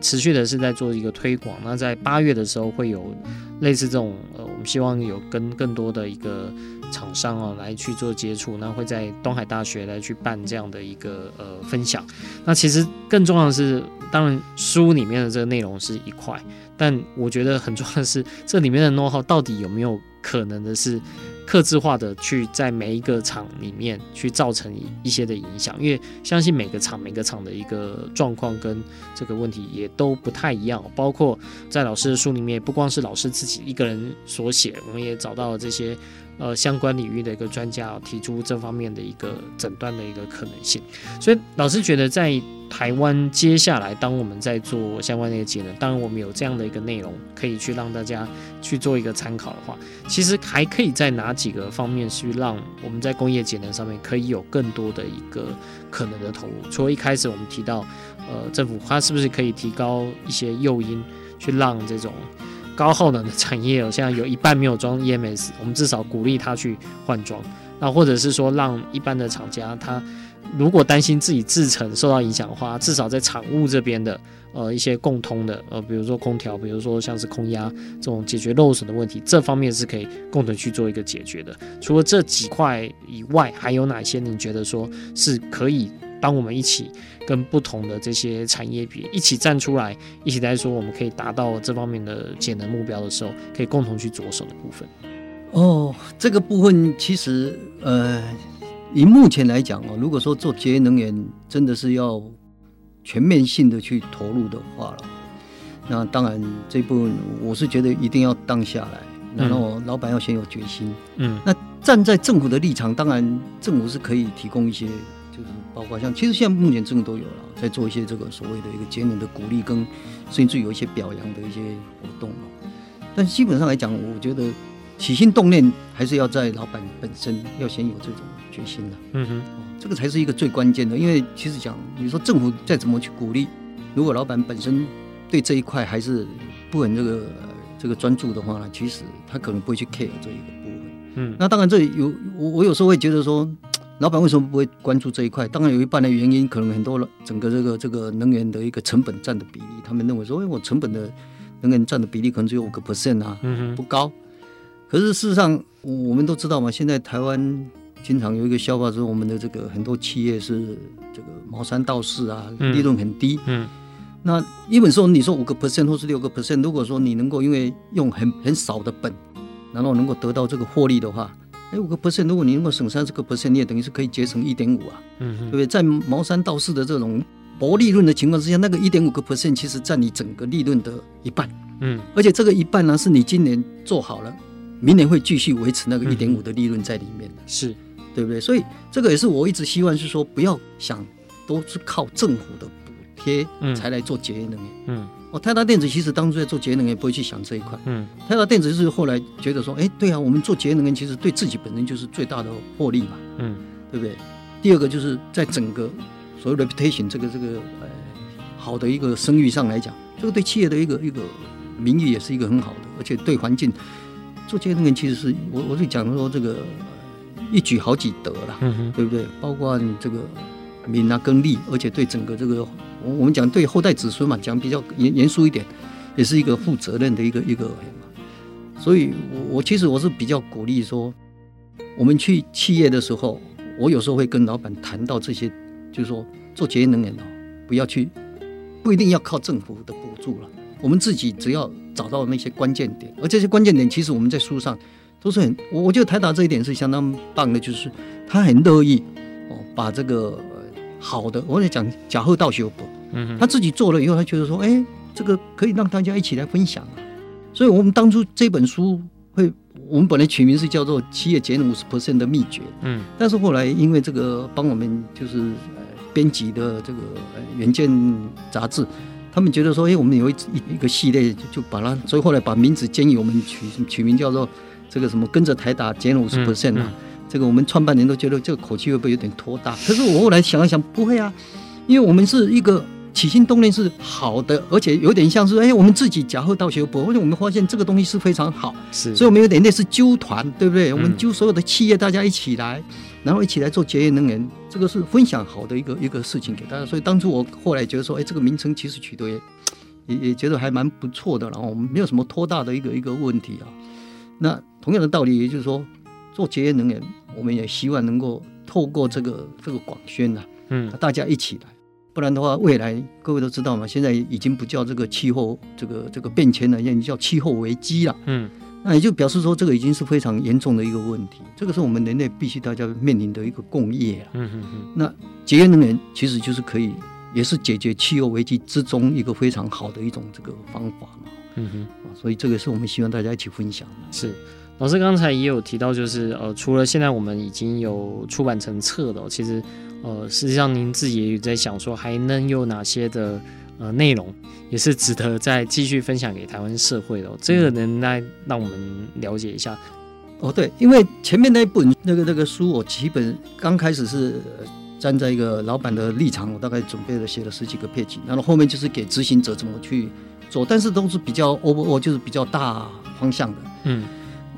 持续的是在做一个推广，那在八月的时候会有类似这种呃，我们希望有跟更多的一个。厂商哦，来去做接触，那会在东海大学来去办这样的一个呃分享。那其实更重要的是，当然书里面的这个内容是一块，但我觉得很重要的是，这里面的 know how 到底有没有可能的是客制化的去在每一个厂里面去造成一些的影响？因为相信每个厂每个厂的一个状况跟这个问题也都不太一样。包括在老师的书里面，不光是老师自己一个人所写，我们也找到了这些。呃，相关领域的一个专家提出这方面的一个诊断的一个可能性，所以老师觉得在台湾接下来，当我们在做相关的一个节能，当然我们有这样的一个内容可以去让大家去做一个参考的话，其实还可以在哪几个方面去让我们在工业节能上面可以有更多的一个可能的投入？除了一开始我们提到，呃，政府它是不是可以提高一些诱因，去让这种。高耗能的产业哦，现在有一半没有装 EMS，我们至少鼓励他去换装。那或者是说，让一般的厂家，他如果担心自己制程受到影响的话，至少在厂务这边的呃一些共通的呃，比如说空调，比如说像是空压这种解决漏损的问题，这方面是可以共同去做一个解决的。除了这几块以外，还有哪些你觉得说是可以？当我们一起跟不同的这些产业比，一起站出来，一起来说，我们可以达到这方面的节能目标的时候，可以共同去着手的部分。哦，这个部分其实，呃，以目前来讲哦，如果说做节约能源真的是要全面性的去投入的话了，那当然这部分我是觉得一定要当下来，然后老板要先有决心。嗯，那站在政府的立场，当然政府是可以提供一些。就是包括像，其实现在目前政府都有了，在做一些这个所谓的一个节能的鼓励，跟甚至有一些表扬的一些活动。但基本上来讲，我觉得起心动念还是要在老板本身要先有这种决心的。嗯哼，这个才是一个最关键的。因为其实讲，你说政府再怎么去鼓励，如果老板本身对这一块还是不很这个这个专注的话呢，其实他可能不会去 care 这一个部分。嗯，那当然这有我我有时候会觉得说，老板为什么不会关注这一块？当然有一半的原因，可能很多整个这个这个能源的一个成本占的比例，他们认为说，哎，我成本的能源占的比例可能只有五个 percent 啊，不高。可是事实上，我们都知道嘛，现在台湾经常有一个笑话说，我们的这个很多企业是这个毛三到四啊，利润很低。嗯。那一本说你说五个 percent 或是六个 percent，如果说你能够因为用很很少的本，然后能够得到这个获利的话，哎，五个 percent，如果你能够省三十个 percent，你也等于是可以节省一点五啊，嗯，对不对？在茅山道士的这种薄利润的情况之下，那个一点五个 percent 其实占你整个利润的一半，嗯，而且这个一半呢，是你今年做好了，明年会继续维持那个一点五的利润在里面的，是，对不对？所以这个也是我一直希望是说，不要想都是靠政府的补。贴才来做节能源。嗯，哦，泰达电子其实当初在做节能也，不会去想这一块。嗯，泰达电子是后来觉得说，哎，对啊，我们做节能，其实对自己本身就是最大的获利嘛。嗯，对不对？第二个就是在整个所谓 reputation 这个这个呃好的一个声誉上来讲，这个对企业的一个一个名誉也是一个很好的，而且对环境做节能源其实是我我就讲说这个一举好几得了，嗯，对不对？包括你这个名啊跟利，而且对整个这个。我们讲对后代子孙嘛，讲比较严严肃一点，也是一个负责任的一个一个。所以我，我其实我是比较鼓励说，我们去企业的时候，我有时候会跟老板谈到这些，就是说做节约能源哦，不要去，不一定要靠政府的补助了，我们自己只要找到那些关键点，而这些关键点其实我们在书上都是很，我我觉得台达这一点是相当棒的，就是他很乐意哦把这个。好的，我在讲假后道修补，他自己做了以后，他觉得说，哎，这个可以让大家一起来分享啊。所以，我们当初这本书会，我们本来取名是叫做《企业节能五十 percent 的秘诀》，嗯，但是后来因为这个帮我们就是呃编辑的这个呃远见杂志，他们觉得说，哎，我们有一一个系列，就把它，所以后来把名字建议我们取取名叫做这个什么跟着台达节能五十 percent 啊。这个我们创办人都觉得这个口气会不会有点拖大？可是我后来想一想，不会啊，因为我们是一个起心动念是好的，而且有点像是哎，我们自己假后道学博，而且我们发现这个东西是非常好，是，所以我们有点类似纠团，对不对？我们揪所有的企业，大家一起来，然后一起来做节约能源，这个是分享好的一个一个事情给大家。所以当初我后来觉得说，哎，这个名称其实取得也也也觉得还蛮不错的，然后我们没有什么拖大的一个一个问题啊。那同样的道理，也就是说。做节约能源，我们也希望能够透过这个这个广宣呐，嗯，大家一起来，不然的话，未来各位都知道嘛，现在已经不叫这个气候这个这个变迁了，已经叫气候危机了，嗯，那也就表示说，这个已经是非常严重的一个问题，这个是我们人类必须大家面临的一个共业啊，嗯嗯嗯，那节约能源其实就是可以，也是解决气候危机之中一个非常好的一种这个方法嘛，嗯哼，所以这个是我们希望大家一起分享的，是。老师刚才也有提到，就是呃，除了现在我们已经有出版成册的，其实呃，实际上您自己也有在想说，还能有哪些的呃内容，也是值得再继续分享给台湾社会的。这个能来让我们了解一下。哦，对，因为前面那一本那个那个书，我基本刚开始是站在一个老板的立场，我大概准备了写了十几个配景，然后后面就是给执行者怎么去做，但是都是比较 overall 就是比较大方向的，嗯。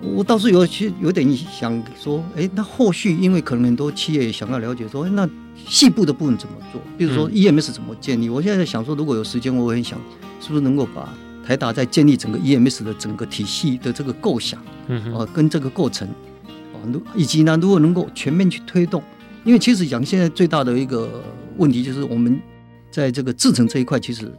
我倒是有去有点想说，哎，那后续因为可能很多企业也想要了解说，那细部的部分怎么做？比如说 EMS 怎么建立？我现在在想说，如果有时间，我很想是不是能够把台达在建立整个 EMS 的整个体系的这个构想，啊，跟这个过程，啊，以及呢，如果能够全面去推动，因为其实讲现在最大的一个问题就是我们在这个制程这一块，其实。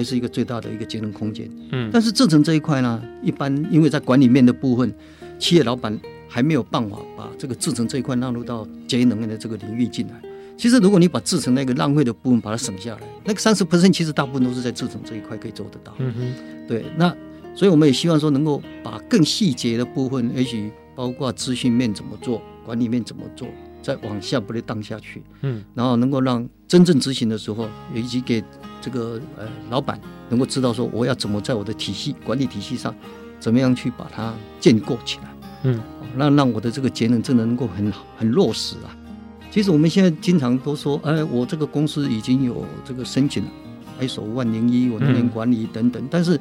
还是一个最大的一个节能空间，嗯，但是制成这一块呢，一般因为在管理面的部分，企业老板还没有办法把这个制成这一块纳入到节约能源的这个领域进来。其实如果你把制成那个浪费的部分把它省下来，那个三十 percent 其实大部分都是在制成这一块可以做得到。嗯哼，对，那所以我们也希望说能够把更细节的部分，也许包括资讯面怎么做，管理面怎么做。再往下不能荡下去，嗯，然后能够让真正执行的时候，以及给这个呃老板能够知道说，我要怎么在我的体系管理体系上，怎么样去把它建构起来，嗯，让让我的这个节能真的能够很很落实啊。其实我们现在经常都说，哎，我这个公司已经有这个申请了 ISO 万零一，我能源管理等等，但是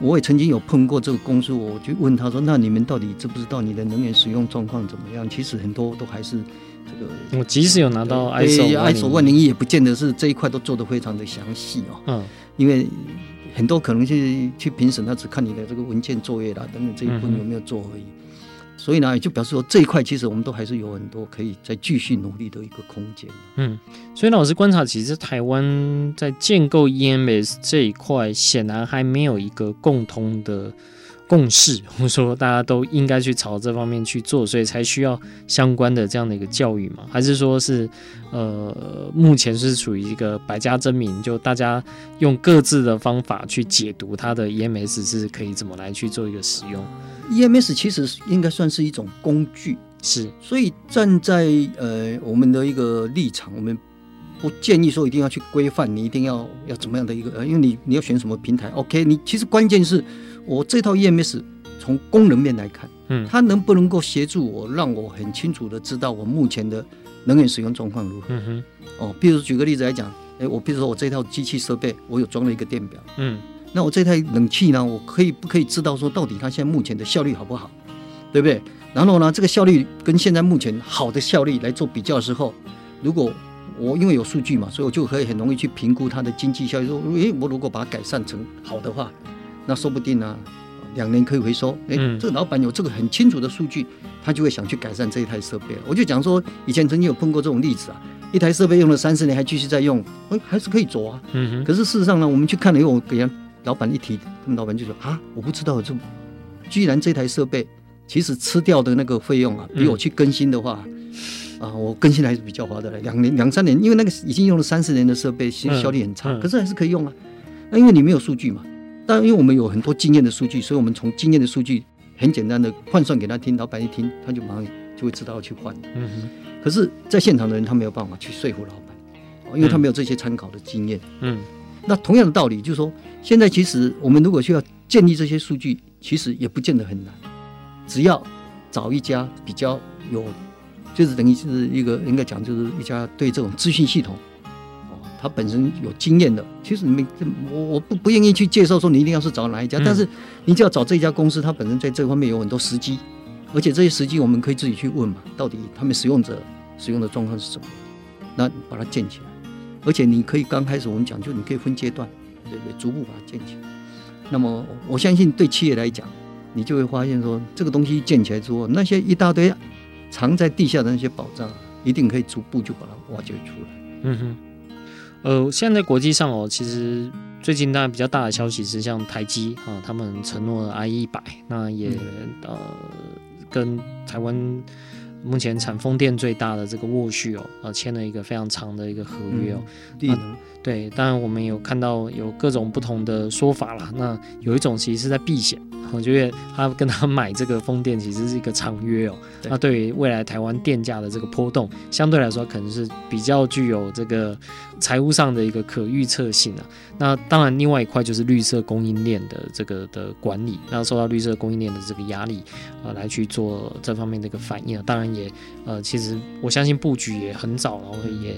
我也曾经有碰过这个公司，我就问他说：“那你们到底知不知道你的能源使用状况怎么样？”其实很多都还是这个。我即使有拿到 ISO ISO 万零一，也不见得是这一块都做得非常的详细哦。嗯，因为很多可能去去评审，他只看你的这个文件作业啦等等这一部分有没有做而已。嗯所以呢，也就表示说这一块其实我们都还是有很多可以再继续努力的一个空间。嗯，所以老师观察，其实台湾在建构 EMS 这一块，显然还没有一个共通的共识，或者说大家都应该去朝这方面去做，所以才需要相关的这样的一个教育嘛？还是说是呃，目前是处于一个百家争鸣，就大家用各自的方法去解读它的 EMS 是可以怎么来去做一个使用？EMS 其实应该算是一种工具，是，所以站在呃我们的一个立场，我们不建议说一定要去规范，你一定要要怎么样的一个呃，因为你你要选什么平台，OK？你其实关键是我这套 EMS 从功能面来看，嗯，它能不能够协助我，让我很清楚的知道我目前的能源使用状况如何？嗯哼，哦，比如举个例子来讲，哎，我比如说我这套机器设备，我有装了一个电表，嗯。那我这台冷气呢？我可以不可以知道说到底它现在目前的效率好不好，对不对？然后呢，这个效率跟现在目前好的效率来做比较的时候，如果我因为有数据嘛，所以我就可以很容易去评估它的经济效益。说，诶，我如果把它改善成好的话，那说不定呢，两年可以回收。诶，这个老板有这个很清楚的数据，他就会想去改善这一台设备。我就讲说，以前曾经有碰过这种例子啊，一台设备用了三十年还继续在用，诶，还是可以走啊。可是事实上呢，我们去看了以后，我给人。老板一提，他们老板就说啊，我不知道这，居然这台设备其实吃掉的那个费用啊，比我去更新的话，嗯、啊，我更新还是比较划得来。两年两三年，因为那个已经用了三十年的设备，其实效率很差，嗯嗯、可是还是可以用啊。那因为你没有数据嘛，但因为我们有很多经验的数据，所以我们从经验的数据很简单的换算给他听，老板一听他就马上就会知道要去换。嗯哼。可是，在现场的人他没有办法去说服老板，因为他没有这些参考的经验。嗯。嗯那同样的道理，就是说，现在其实我们如果需要建立这些数据，其实也不见得很难，只要找一家比较有，就是等于是一个应该讲就是一家对这种资讯系统，哦，它本身有经验的。其实你们我我不不愿意去介绍说你一定要是找哪一家，但是你就要找这一家公司，它本身在这方面有很多时机，而且这些时机我们可以自己去问嘛，到底他们使用者使用的状况是什么样，那把它建起来。而且你可以刚开始我们讲，就你可以分阶段，对不对？逐步把它建起来。那么我相信对企业来讲，你就会发现说，这个东西建起来之后，那些一大堆藏在地下的那些宝藏，一定可以逐步就把它挖掘出来。嗯哼。呃，现在国际上哦，其实最近当然比较大的消息是，像台积啊，他们承诺了 I 一百，那也、嗯、呃跟台湾。目前产风电最大的这个沃旭哦，呃，签了一个非常长的一个合约哦。嗯啊、对，当然我们有看到有各种不同的说法啦。那有一种其实是在避险。我觉得他跟他买这个风电其实是一个长约哦。那对于未来台湾电价的这个波动，相对来说可能是比较具有这个财务上的一个可预测性啊。那当然，另外一块就是绿色供应链的这个的管理，那受到绿色供应链的这个压力啊、呃，来去做这方面的一个反应啊。当然也呃，其实我相信布局也很早，然后也。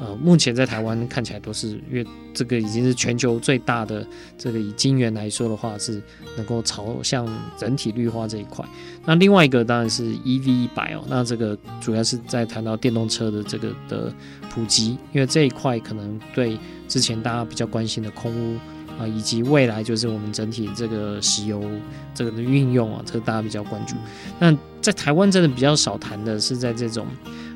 呃，目前在台湾看起来都是，因为这个已经是全球最大的这个以金元来说的话，是能够朝向整体绿化这一块。那另外一个当然是 EV 一百哦，那这个主要是在谈到电动车的这个的普及，因为这一块可能对之前大家比较关心的空污啊，以及未来就是我们整体这个石油这个的运用啊，这个大家比较关注。那在台湾真的比较少谈的是在这种。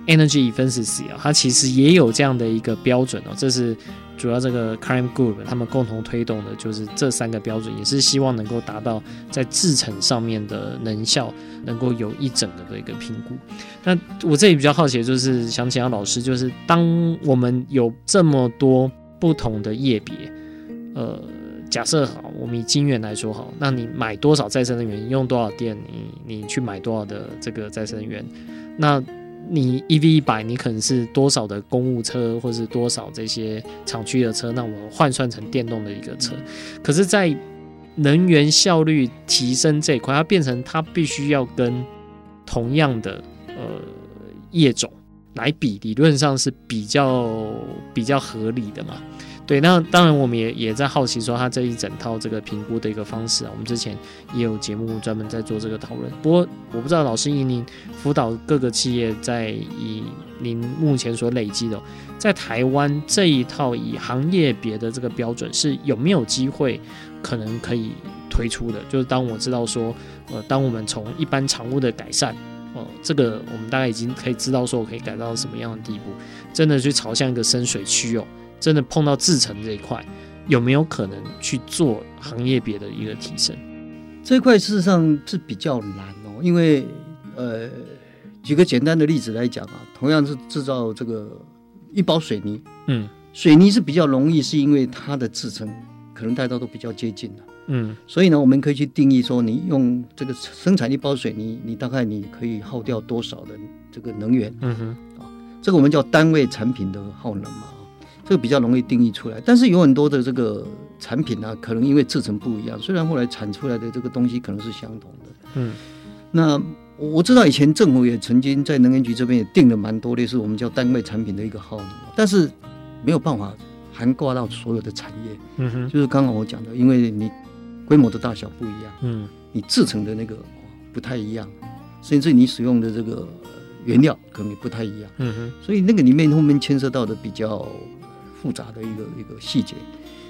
Energy efficiency 啊，它其实也有这样的一个标准哦。这是主要这个 Climate Group 他们共同推动的，就是这三个标准，也是希望能够达到在制程上面的能效能够有一整个的一个评估。那我这里比较好奇的就是想请教老师，就是当我们有这么多不同的业别，呃，假设好，我们以晶圆来说好，那你买多少再生能源，用多少电，你你去买多少的这个再生能源，那。你 EV 一百，你可能是多少的公务车，或是多少这些厂区的车？那我们换算成电动的一个车，可是，在能源效率提升这一块，它变成它必须要跟同样的呃业种来比，理论上是比较比较合理的嘛。对，那当然我们也也在好奇说，他这一整套这个评估的一个方式啊，我们之前也有节目专门在做这个讨论。不过我不知道老师以您辅导各个企业，在以您目前所累积的，在台湾这一套以行业别的这个标准是有没有机会可能可以推出的？就是当我知道说，呃，当我们从一般常务的改善，哦、这个我们大概已经可以知道说我可以改到什么样的地步，真的去朝向一个深水区哦。真的碰到制程这一块，有没有可能去做行业别的一个提升？这一块事实上是比较难哦，因为呃，举个简单的例子来讲啊，同样是制造这个一包水泥，嗯，水泥是比较容易，是因为它的制程可能大家都比较接近的，嗯，所以呢，我们可以去定义说，你用这个生产一包水泥，你大概你可以耗掉多少的这个能源？嗯哼，啊，这个我们叫单位产品的耗能嘛。这个比较容易定义出来，但是有很多的这个产品呢、啊，可能因为制成不一样，虽然后来产出来的这个东西可能是相同的。嗯，那我知道以前政府也曾经在能源局这边也定了蛮多类似我们叫单位产品的一个耗能，但是没有办法涵盖到所有的产业。嗯哼，就是刚刚我讲的，因为你规模的大小不一样，嗯，你制成的那个不太一样，甚至你使用的这个原料可能也不太一样。嗯哼，所以那个里面后面牵涉到的比较。复杂的一个一个细节，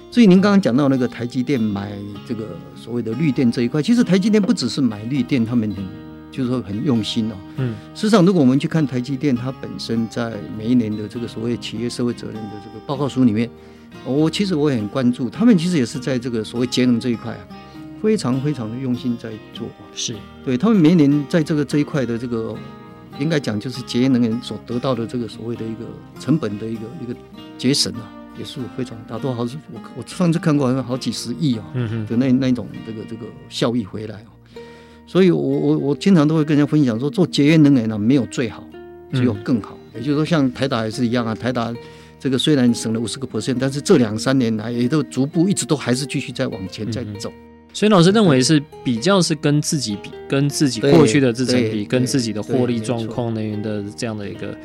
所以您刚刚讲到那个台积电买这个所谓的绿电这一块，其实台积电不只是买绿电，他们很就是说很用心哦。嗯，事实上，如果我们去看台积电，它本身在每一年的这个所谓企业社会责任的这个报告书里面，我其实我也很关注，他们其实也是在这个所谓节能这一块啊，非常非常的用心在做。是对他们每一年在这个这一块的这个。应该讲就是节约能源所得到的这个所谓的一个成本的一个一个节省啊，也是非常大，多好是我我上次看过好像好几十亿啊，的那那种这个这个效益回来哦。所以我我我经常都会跟人家分享说，做节约能源呢没有最好，只有更好。也就是说，像台达也是一样啊，台达这个虽然省了五十个 percent，但是这两三年来也都逐步一直都还是继续在往前在走。所以老师认为是比较是跟自己比，跟自己过去的自己比，跟自己的获利状况能源的这样的一个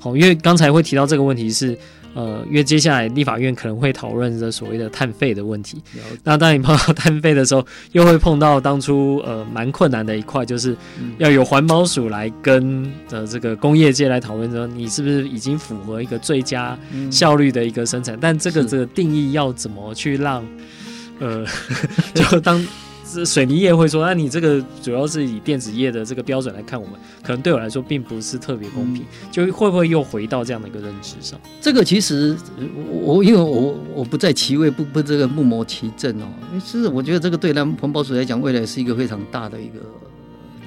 好，因为刚才会提到这个问题是，呃，因为接下来立法院可能会讨论这所谓的碳费的问题。那当你碰到碳费的时候，又会碰到当初呃蛮困难的一块，就是要有环保署来跟呃这个工业界来讨论说，你是不是已经符合一个最佳效率的一个生产？但这个这个定义要怎么去让？呃，就当水泥业会说，那你这个主要是以电子业的这个标准来看，我们可能对我来说并不是特别公平，就会不会又回到这样的一个认知上？这个其实我因为我我不在其位，不不这个不谋其政哦。其实我觉得这个对咱环保署来讲，未来是一个非常大的一个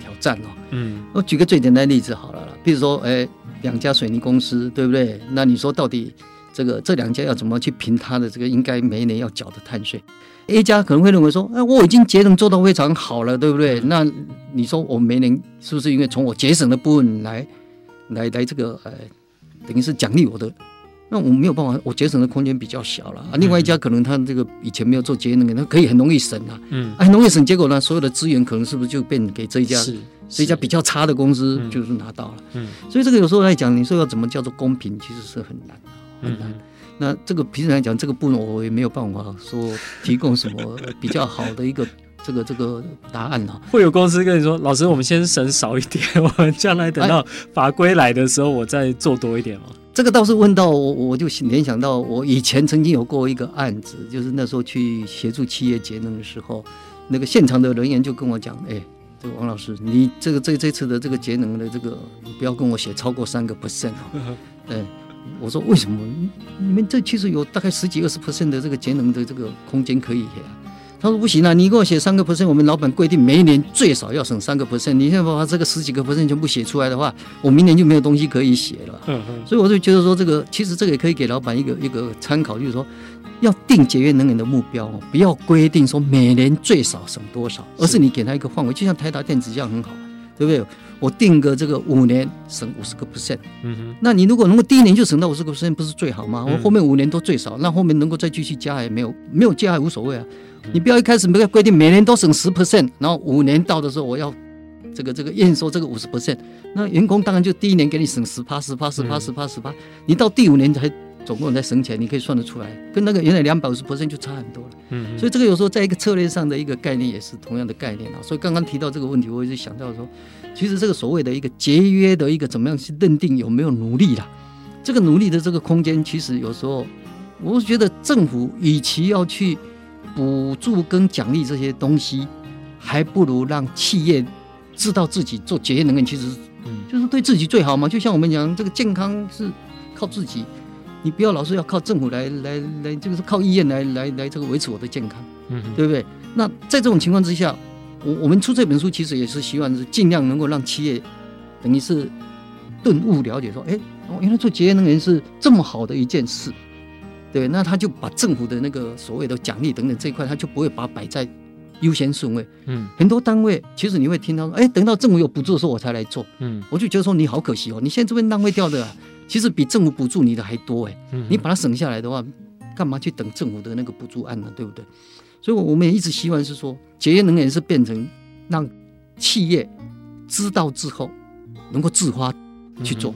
挑战哦。嗯，我举个最简单的例子好了啦，比如说，哎，两家水泥公司，对不对？那你说到底这个这两家要怎么去评他的这个应该每一年要缴的碳税？A 家可能会认为说，哎，我已经节能做到非常好了，对不对？那你说我没能是不是因为从我节省的部分来，来来这个，呃，等于是奖励我的？那我没有办法，我节省的空间比较小了啊。另外一家可能他这个以前没有做节能，他可以很容易省啊，嗯，很容易省，结果呢，所有的资源可能是不是就变给这一家，是这一家比较差的公司就是拿到了，嗯，所以这个有时候来讲，你说要怎么叫做公平，其实是很难，很难。那这个平时来讲，这个部分我也没有办法说提供什么比较好的一个 这个这个答案啊。会有公司跟你说，老师，我们先省少一点，我们将来等到法规来的时候，我再做多一点嘛。这个倒是问到我，我就联想到我以前曾经有过一个案子，就是那时候去协助企业节能的时候，那个现场的人员就跟我讲，哎，这个王老师，你这个这这次的这个节能的这个，你不要跟我写超过三个 percent 哦，对。我说为什么？你们这其实有大概十几二十 percent 的这个节能的这个空间可以写啊。他说不行啊，你给我写三个 percent，我们老板规定每一年最少要省三个 percent。你现在把这个十几个 percent 全部写出来的话，我明年就没有东西可以写了。嗯嗯。所以我就觉得说，这个其实这个也可以给老板一个一个参考，就是说要定节约能源的目标哦，不要规定说每年最少省多少，而是你给他一个范围，就像台达电子这样很好。对不对？我定个这个五年省五十个 percent，嗯哼，那你如果能够第一年就省到五十个 percent，不是最好吗？我后面五年都最少，那后面能够再继续加也没有，没有加也无所谓啊。你不要一开始没有规定每年都省十 percent，然后五年到的时候我要这个这个验收这个五十 percent，那员工当然就第一年给你省十趴十趴十趴十趴十趴，你到第五年才总共在省起来，你可以算得出来，跟那个原来两百五十 percent 就差很多了。嗯，所以这个有时候在一个策略上的一个概念也是同样的概念啊。所以刚刚提到这个问题，我一直想到说，其实这个所谓的一个节约的一个怎么样去认定有没有努力啦？这个努力的这个空间，其实有时候我觉得政府与其要去补助跟奖励这些东西，还不如让企业知道自己做节约能源，其实嗯，就是对自己最好嘛。就像我们讲，这个健康是靠自己。你不要老是要靠政府来来来，这个是靠医院来来来这个维持我的健康，嗯，对不对？那在这种情况之下，我我们出这本书其实也是希望是尽量能够让企业等于是顿悟了解说，哎，原来做节约能源是这么好的一件事，对，那他就把政府的那个所谓的奖励等等这一块，他就不会把它摆在优先顺位。嗯，很多单位其实你会听到说，哎，等到政府有补助的时候我才来做，嗯，我就觉得说你好可惜哦，你现在这边浪费掉的啊。其实比政府补助你的还多哎，你把它省下来的话，干嘛去等政府的那个补助案呢？对不对？所以，我们也一直希望是说，节约能源是变成让企业知道之后能够自发去做，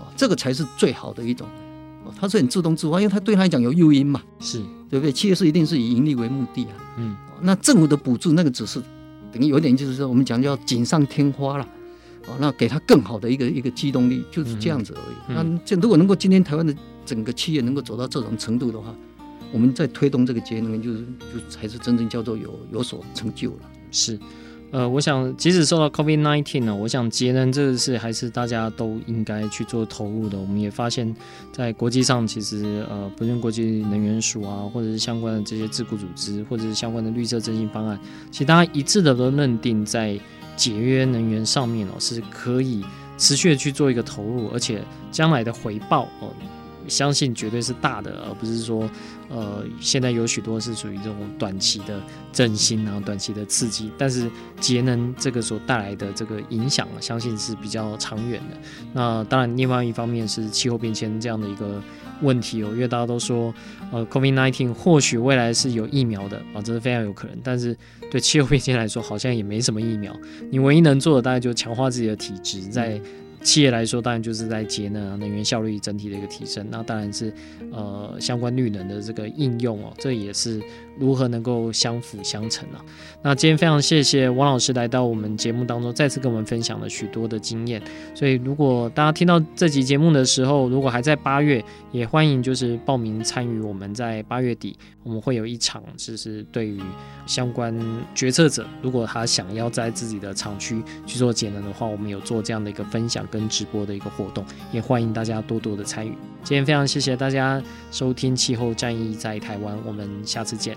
啊，这个才是最好的一种。它是很自动自发，因为它对他来讲有诱因嘛，是对不对？企业是一定是以盈利为目的啊。嗯，那政府的补助那个只是等于有点就是说，我们讲叫锦上添花了。哦，那给他更好的一个一个机动力，就是这样子而已。那这如果能够今天台湾的整个企业能够走到这种程度的话，我们在推动这个节能，就是就才是真正叫做有有所成就了。是，呃，我想即使受到 COVID-19 呢，我想节能这个事还是大家都应该去做投入的。我们也发现，在国际上，其实呃，不论国际能源署啊，或者是相关的这些智库组织，或者是相关的绿色振兴方案，其实大家一致的都认定在。节约能源上面哦，是可以持续的去做一个投入，而且将来的回报哦，相信绝对是大的，而不是说呃，现在有许多是属于这种短期的振兴然后，短期的刺激，但是节能这个所带来的这个影响，相信是比较长远的。那当然，另外一方面是气候变迁这样的一个。问题哦，因为大家都说，呃，COVID-19 或许未来是有疫苗的啊，这是非常有可能。但是对 气候变迁来说，好像也没什么疫苗。你唯一能做的，大概就强化自己的体质，在。企业来说，当然就是在节能啊，能源效率整体的一个提升。那当然是呃相关绿能的这个应用哦，这也是如何能够相辅相成啊。那今天非常谢谢王老师来到我们节目当中，再次跟我们分享了许多的经验。所以如果大家听到这集节目的时候，如果还在八月，也欢迎就是报名参与。我们在八月底我们会有一场，就是对于相关决策者，如果他想要在自己的厂区去做节能的话，我们有做这样的一个分享。跟直播的一个活动，也欢迎大家多多的参与。今天非常谢谢大家收听《气候战役在台湾》，我们下次见，